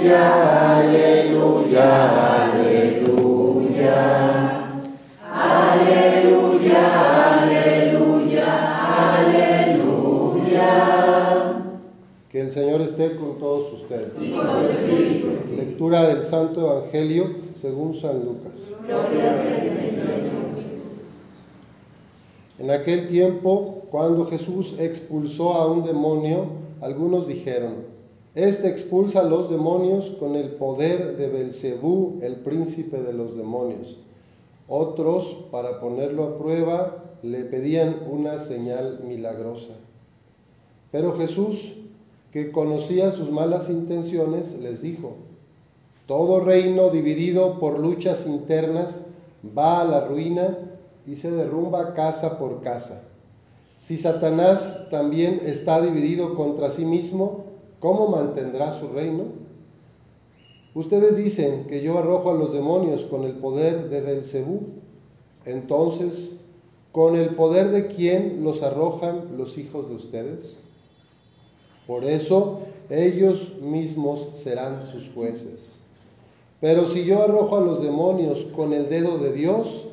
Aleluya, aleluya, aleluya. Aleluya, aleluya, aleluya. Que el Señor esté con todos ustedes. Lectura del Santo Evangelio según San Lucas. En aquel tiempo, cuando Jesús expulsó a un demonio, algunos dijeron: Este expulsa a los demonios con el poder de Belcebú, el príncipe de los demonios. Otros, para ponerlo a prueba, le pedían una señal milagrosa. Pero Jesús, que conocía sus malas intenciones, les dijo, todo reino dividido por luchas internas va a la ruina y se derrumba casa por casa. Si Satanás también está dividido contra sí mismo, ¿cómo mantendrá su reino? Ustedes dicen que yo arrojo a los demonios con el poder de Belcebú. Entonces, ¿con el poder de quién los arrojan los hijos de ustedes? Por eso ellos mismos serán sus jueces. Pero si yo arrojo a los demonios con el dedo de Dios,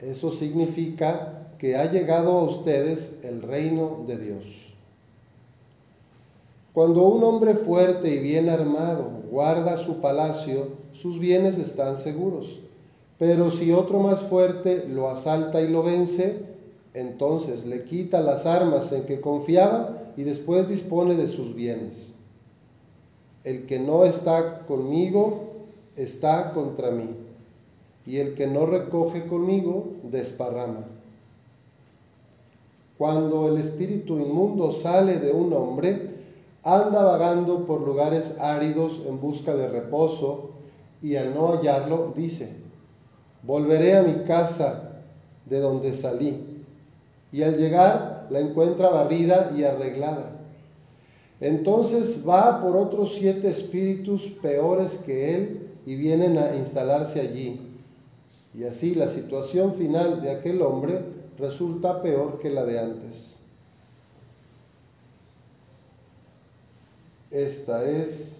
eso significa que ha llegado a ustedes el reino de Dios. Cuando un hombre fuerte y bien armado guarda su palacio, sus bienes están seguros. Pero si otro más fuerte lo asalta y lo vence, entonces le quita las armas en que confiaba y después dispone de sus bienes. El que no está conmigo está contra mí, y el que no recoge conmigo desparrama. Cuando el espíritu inmundo sale de un hombre, anda vagando por lugares áridos en busca de reposo y al no hallarlo dice, volveré a mi casa de donde salí. Y al llegar la encuentra barrida y arreglada. Entonces va por otros siete espíritus peores que él y vienen a instalarse allí. Y así la situación final de aquel hombre resulta peor que la de antes. Esta es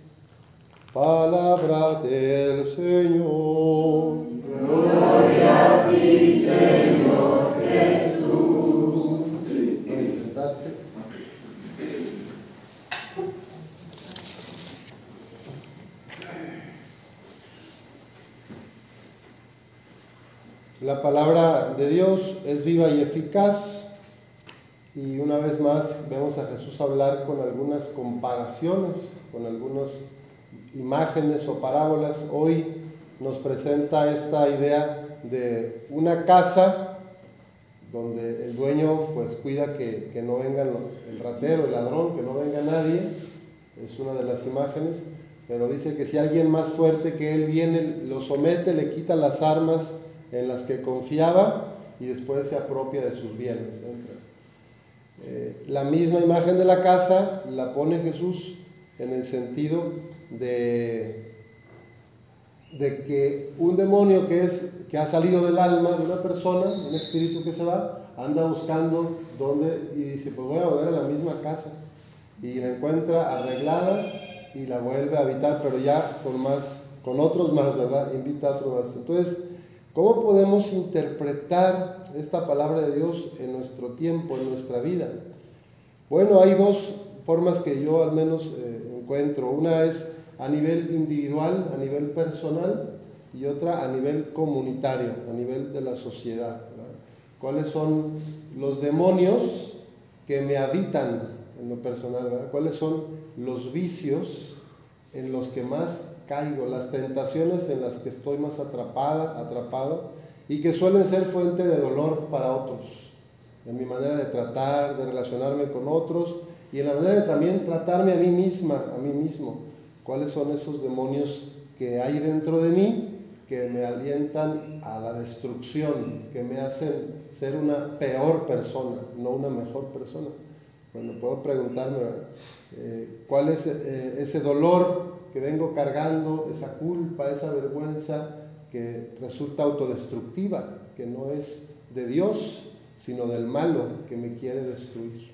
palabra del Señor. Gloria a ti, Señor Jesús. Pueden sentarse. La palabra de Dios es viva y eficaz y una vez más vemos a Jesús hablar con algunas comparaciones, con algunas imágenes o parábolas. Hoy nos presenta esta idea de una casa donde el dueño pues cuida que, que no venga el ratero, el ladrón, que no venga nadie. Es una de las imágenes. Pero dice que si alguien más fuerte que él viene, lo somete, le quita las armas en las que confiaba y después se apropia de sus bienes. Eh, la misma imagen de la casa la pone Jesús en el sentido de, de que un demonio que, es, que ha salido del alma de una persona, un espíritu que se va, anda buscando dónde y dice, pues voy a volver a la misma casa. Y la encuentra arreglada y la vuelve a habitar, pero ya con más, con otros más, ¿verdad? Invita a otros más. Entonces, ¿cómo podemos interpretar esta palabra de Dios en nuestro tiempo, en nuestra vida? Bueno, hay dos formas que yo al menos eh, encuentro. Una es a nivel individual, a nivel personal, y otra a nivel comunitario, a nivel de la sociedad. ¿Cuáles son los demonios que me habitan en lo personal? ¿Cuáles son los vicios en los que más caigo, las tentaciones en las que estoy más atrapada, atrapado, y que suelen ser fuente de dolor para otros, en mi manera de tratar, de relacionarme con otros, y en la manera de también tratarme a mí misma, a mí mismo. ¿Cuáles son esos demonios que hay dentro de mí que me alientan a la destrucción, que me hacen ser una peor persona, no una mejor persona? Bueno, puedo preguntarme, eh, ¿cuál es eh, ese dolor que vengo cargando, esa culpa, esa vergüenza que resulta autodestructiva, que no es de Dios, sino del malo que me quiere destruir?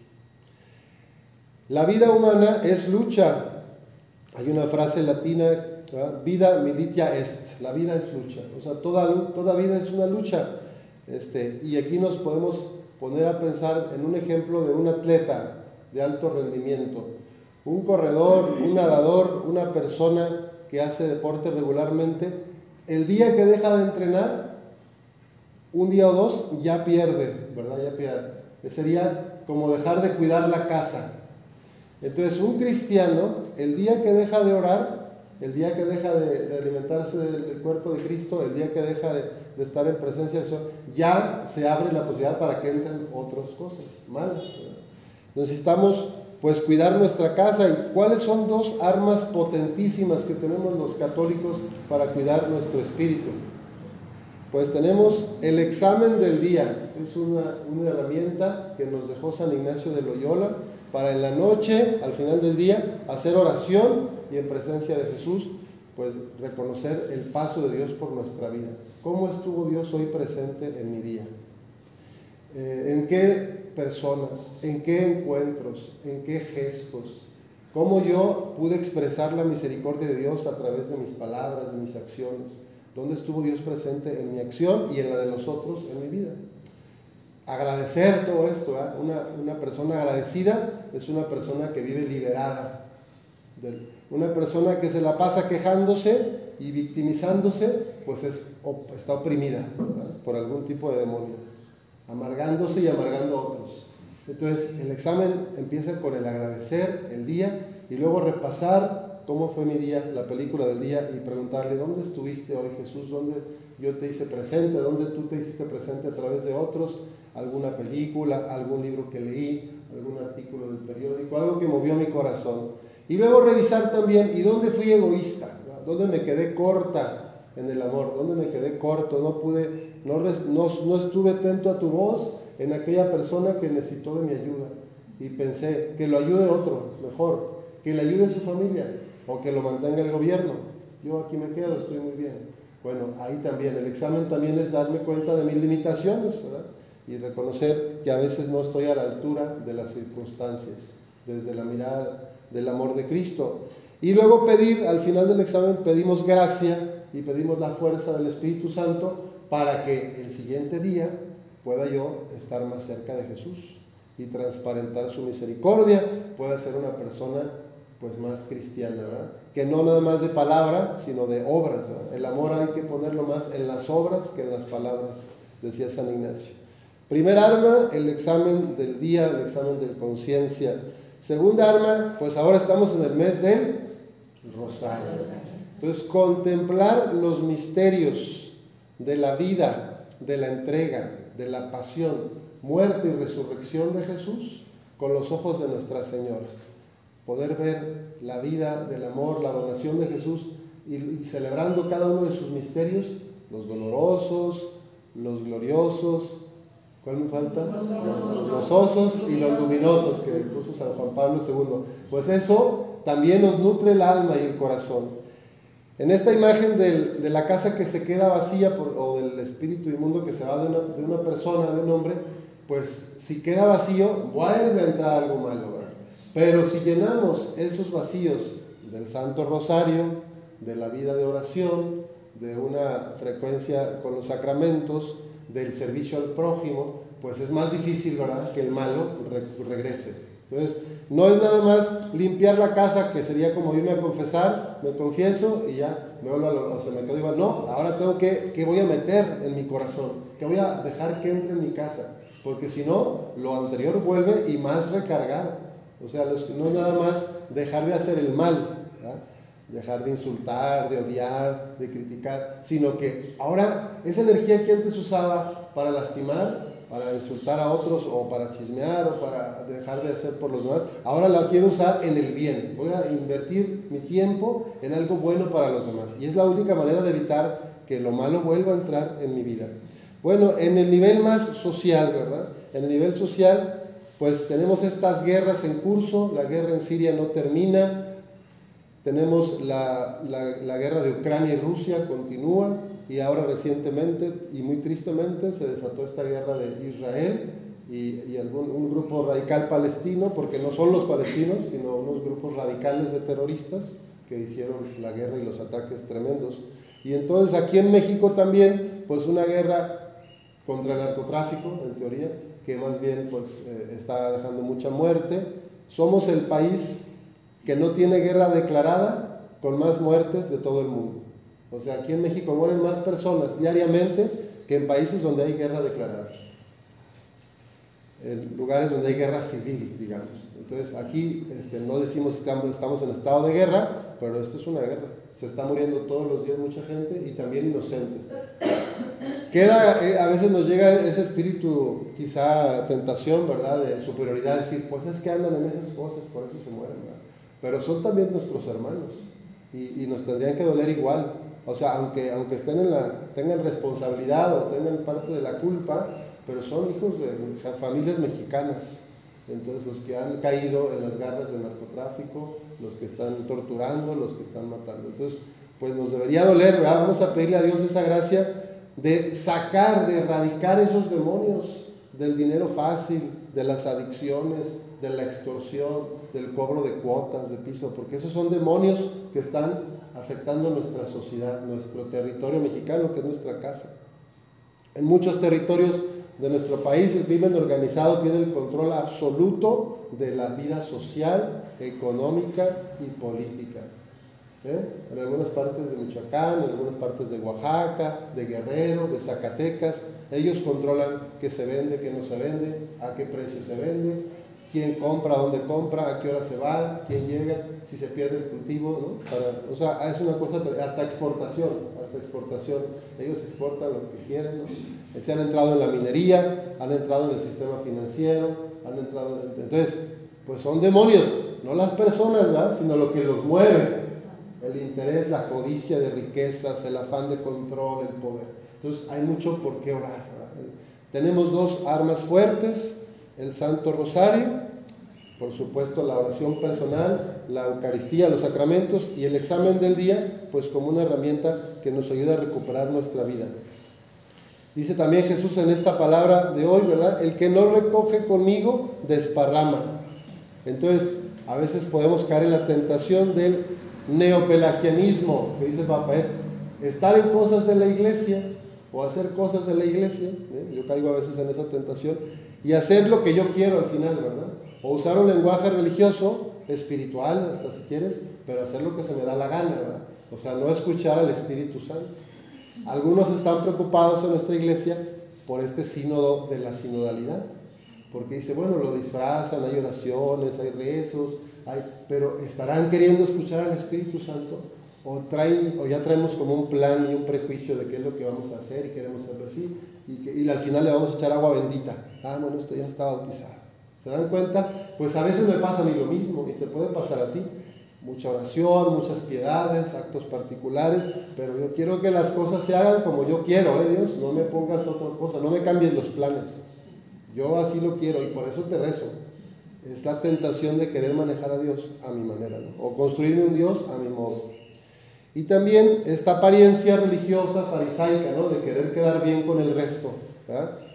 La vida humana es lucha. Hay una frase latina, vida militia est, la vida es lucha, o sea, toda, toda vida es una lucha. Este, y aquí nos podemos poner a pensar en un ejemplo de un atleta de alto rendimiento, un corredor, un nadador, una persona que hace deporte regularmente, el día que deja de entrenar, un día o dos, ya pierde, ¿verdad? Ya pierde. Sería como dejar de cuidar la casa. Entonces, un cristiano, el día que deja de orar, el día que deja de, alimentarse del, cuerpo de Cristo, el día que deja de, de estar en presencia del Señor, ya se abre la posibilidad para que entren otras cosas malas. Necesitamos pues cuidar nuestra casa. ¿Y cuáles son dos armas potentísimas que tenemos los católicos para cuidar nuestro espíritu? Pues tenemos el examen del día, es una, una, herramienta que nos dejó San Ignacio de Loyola para en la noche, al final del día, hacer oración y en presencia de Jesús, pues reconocer el paso de Dios por nuestra vida. ¿Cómo estuvo Dios hoy presente en mi día? Eh, ¿En qué personas? ¿En qué encuentros? ¿En qué gestos? ¿Cómo yo pude expresar la misericordia de Dios a través de mis palabras, de mis acciones? ¿Dónde estuvo Dios presente en mi acción y en la de los otros en mi vida? Agradecer todo esto. Una, una, persona agradecida es una persona que vive liberada. Una persona que se la pasa quejándose y victimizándose, pues es, está oprimida por algún tipo de demonio, amargándose y amargando a otros. Entonces el examen empieza con el agradecer el día y luego repasar cómo fue mi día, la película del día y preguntarle, ¿dónde estuviste hoy Jesús? ¿Dónde yo te hice presente? ¿Dónde tú te hiciste presente a través de otros? ¿Alguna película, algún libro que leí, algún artículo del periódico, algo que movió mi corazón? Y luego revisar también, ¿y dónde fui egoísta? ¿Dónde me quedé corta en el amor? ¿Dónde me quedé corto? No pude, no, no, no estuve atento a tu voz en aquella persona que necesitó de mi ayuda. Y pensé que lo ayude otro, mejor, que le ayude a su familia o que lo mantenga el gobierno. Yo aquí me quedo, estoy muy bien. Bueno, ahí también, el examen también es darme cuenta de mis limitaciones, ¿verdad? Y reconocer que a veces no estoy a la altura de las circunstancias, desde la mirada del amor de Cristo. Y luego pedir, al final del examen, pedimos gracia y pedimos la fuerza del Espíritu Santo para que el siguiente día pueda yo estar más cerca de Jesús y transparentar su misericordia, pueda ser una persona pues más cristiana. Que no nada más de palabra, sino de obras. El amor hay que ponerlo más en las obras que en las palabras, decía San Ignacio. Primer arma, el examen del día, el examen de conciencia. Segunda arma, pues ahora estamos en el mes del rosario. Entonces, contemplar los misterios de la vida, de la entrega, de la pasión, muerte y resurrección de Jesús con los ojos de Nuestra Señora. Poder ver la vida del amor, la donación de Jesús y, celebrando cada uno de sus misterios, los dolorosos, los gloriosos, ¿Cuál me falta? Los gozosos y los luminosos que puso San Juan Pablo II. Pues eso también nos nutre el alma y el corazón. En esta imagen de la casa que se queda vacía o del espíritu inmundo que se va de una, persona, de un hombre, pues si queda vacío, vuelve a entrar algo malo. Pero si llenamos esos vacíos del Santo Rosario, de la vida de oración, de una frecuencia con los sacramentos, del servicio al prójimo, pues es más difícil, que el malo regrese. Entonces, no es nada más limpiar la casa, que sería como irme a confesar, me confieso y ya me vuelvo a lo, se me. No, ahora tengo que, que voy a meter en mi corazón, que voy a dejar que entre en mi casa, porque si no, lo anterior vuelve y más recargado. O sea, no es nada más dejar de hacer el mal, dejar de insultar, de odiar, de criticar, sino que ahora esa energía que antes usaba para lastimar, para insultar a otros o para chismear o para dejar de hacer por los demás, ahora la quiero usar en el bien. Voy a invertir mi tiempo en algo bueno para los demás. Y es la única manera de evitar que lo malo vuelva a entrar en mi vida. Bueno, en el nivel más social, ¿verdad? En el nivel social, pues tenemos estas guerras en curso, la guerra en Siria no termina, tenemos la, la, guerra de Ucrania y Rusia, continúa, y ahora recientemente y muy tristemente se desató esta guerra de Israel y, y algún, un grupo radical palestino, porque no son los palestinos, sino unos grupos radicales de terroristas que hicieron la guerra y los ataques tremendos. Y entonces aquí en México también, pues una guerra contra el narcotráfico, en teoría, que más bien pues eh, está dejando mucha muerte. Somos el país que no tiene guerra declarada con más muertes de todo el mundo. O sea, aquí en México mueren más personas diariamente que en países donde hay guerra declarada. En lugares donde hay guerra civil, digamos. Entonces aquí este, no decimos que estamos en estado de guerra, pero esto es una guerra. Se está muriendo todos los días mucha gente y también inocentes. Queda, eh, a veces nos llega ese espíritu, quizá tentación, ¿verdad? De superioridad, decir, pues es que andan en esas cosas, por eso se mueren, ¿verdad? Pero son también nuestros hermanos y, y nos tendrían que doler igual. O sea, aunque, aunque tengan responsabilidad o tengan parte de la culpa, pero son hijos de familias mexicanas. Entonces los que han caído en las garras del narcotráfico, los que están torturando, los que están matando. Entonces, pues nos debería doler, ¿verdad? Vamos a pedirle a Dios esa gracia de sacar, de erradicar esos demonios del dinero fácil, de las adicciones, de la extorsión, del cobro de cuotas de piso, porque esos son demonios que están afectando nuestra sociedad, nuestro territorio mexicano, que es nuestra casa. En muchos territorios de nuestro país el crimen organizado tiene el control absoluto de la vida social, económica y política. ¿Eh? En algunas partes de Michoacán, en algunas partes de Oaxaca, de Guerrero, de Zacatecas, ellos controlan qué se vende, qué no se vende, a qué precio se vende, quién compra, dónde compra, a qué hora se va, quién llega, si se pierde el cultivo, ¿no? Para, o sea, es una cosa, hasta exportación, hasta exportación. Ellos exportan lo que quieren, ¿no? Se han entrado en la minería, han entrado en el sistema financiero, han entrado en... Entonces, pues son demonios, no las personas, ¿verdad? Sino lo que los mueve. El interés, la codicia de riquezas, el afán de control, el poder. Entonces, hay mucho por qué orar. ¿verdad? Tenemos dos armas fuertes, el Santo Rosario, por supuesto la oración personal, la Eucaristía, los sacramentos y el examen del día, pues como una herramienta que nos ayuda a recuperar nuestra vida. Dice también Jesús en esta palabra de hoy, ¿verdad? El que no recoge conmigo, desparrama. Entonces, a veces podemos caer en la tentación del neopelagianismo, que dice el Papa, es estar en cosas de la iglesia o hacer cosas de la iglesia. ¿eh? Yo caigo a veces en esa tentación y hacer lo que yo quiero al final, ¿verdad? O usar un lenguaje religioso, espiritual, hasta si quieres, pero hacer lo que se me da la gana, ¿verdad? O sea, no escuchar al Espíritu Santo. Algunos están preocupados en nuestra iglesia por este sínodo de la sinodalidad, porque dice, bueno, lo disfrazan, hay oraciones, hay rezos, hay, pero ¿estarán queriendo escuchar al Espíritu Santo? O, o ya traemos como un plan y un prejuicio de qué es lo que vamos a hacer y queremos hacerlo así, y, que, y al final le vamos a echar agua bendita. Ah, bueno, esto ya está bautizado. ¿Se dan cuenta? Pues a veces me pasa a mí lo mismo y te puede pasar a ti. Mucha oración, muchas piedades, actos particulares, pero yo quiero que las cosas se hagan como yo quiero, ¿eh, Dios? No me pongas otra cosa, no me cambies los planes. Yo así lo quiero y por eso te rezo. Es la tentación de querer manejar a Dios a mi manera, ¿no? o construirme un Dios a mi modo. Y también esta apariencia religiosa farisaica, ¿no? De querer quedar bien con el resto.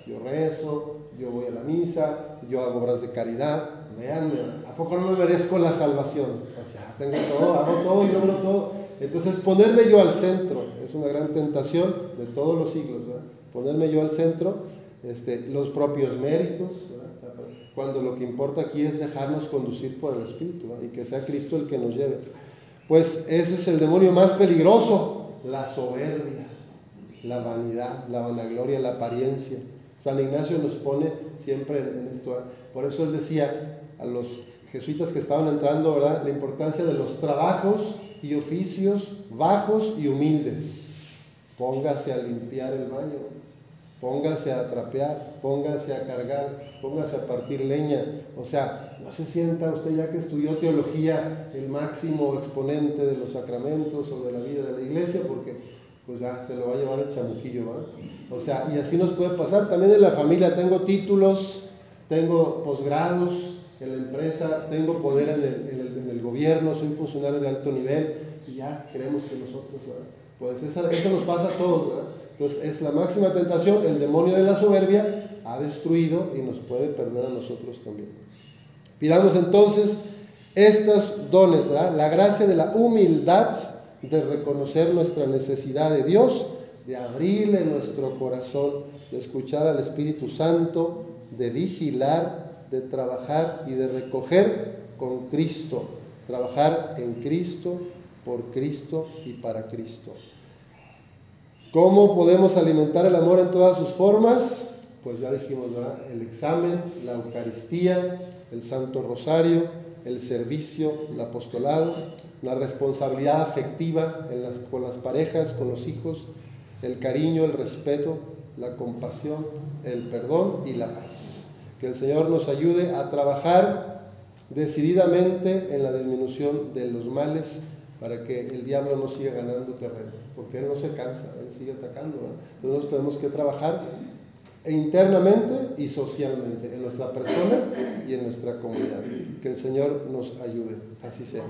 Yo rezo, yo voy a la misa, yo hago obras de caridad. Veanme, ¿a poco no me merezco la salvación? O sea, tengo todo, hago todo y logro todo. Entonces, ponerme yo al centro es una gran tentación de todos los siglos. Ponerme yo al centro, este, los propios méritos, cuando lo que importa aquí es dejarnos conducir por el Espíritu y que sea Cristo el que nos lleve. Pues ese es el demonio más peligroso, la soberbia, la vanidad, la vanagloria, la apariencia. San Ignacio nos pone siempre en esto. Por eso él decía a los jesuitas que estaban entrando, ¿verdad? La importancia de los trabajos y oficios bajos y humildes. Póngase a limpiar el baño, póngase a trapear, póngase a cargar, póngase a partir leña. O sea, no se sienta usted ya que estudió teología, el máximo exponente de los sacramentos o de la vida de la iglesia, porque pues ya se lo va a llevar el chamuquillo, ¿verdad? O sea, y así nos puede pasar. También en la familia tengo títulos, tengo posgrados en la empresa, tengo poder en el, en el, en el gobierno, soy funcionario de alto nivel y ya creemos que nosotros, ¿verdad? Pues eso, eso nos pasa a todos, ¿verdad? Entonces es la máxima tentación, el demonio de la soberbia ha destruido y nos puede perder a nosotros también. Pidamos entonces estos dones, la gracia de la humildad, de reconocer nuestra necesidad de Dios, de abrirle nuestro corazón, de escuchar al Espíritu Santo, de vigilar, de trabajar y de recoger con Cristo, trabajar en Cristo, por Cristo y para Cristo. ¿Cómo podemos alimentar el amor en todas sus formas? Pues ya dijimos, ¿verdad? El examen, la Eucaristía, el Santo Rosario, el servicio, el apostolado, la responsabilidad afectiva con las parejas, con los hijos, el cariño, el respeto, la compasión, el perdón y la paz. Que el Señor nos ayude a trabajar decididamente en la disminución de los males para que el diablo no siga ganando terreno, porque él no se cansa, él sigue atacando. Entonces tenemos que trabajar internamente y socialmente, en nuestra persona y en nuestra comunidad. Que el Señor nos ayude. Así sea.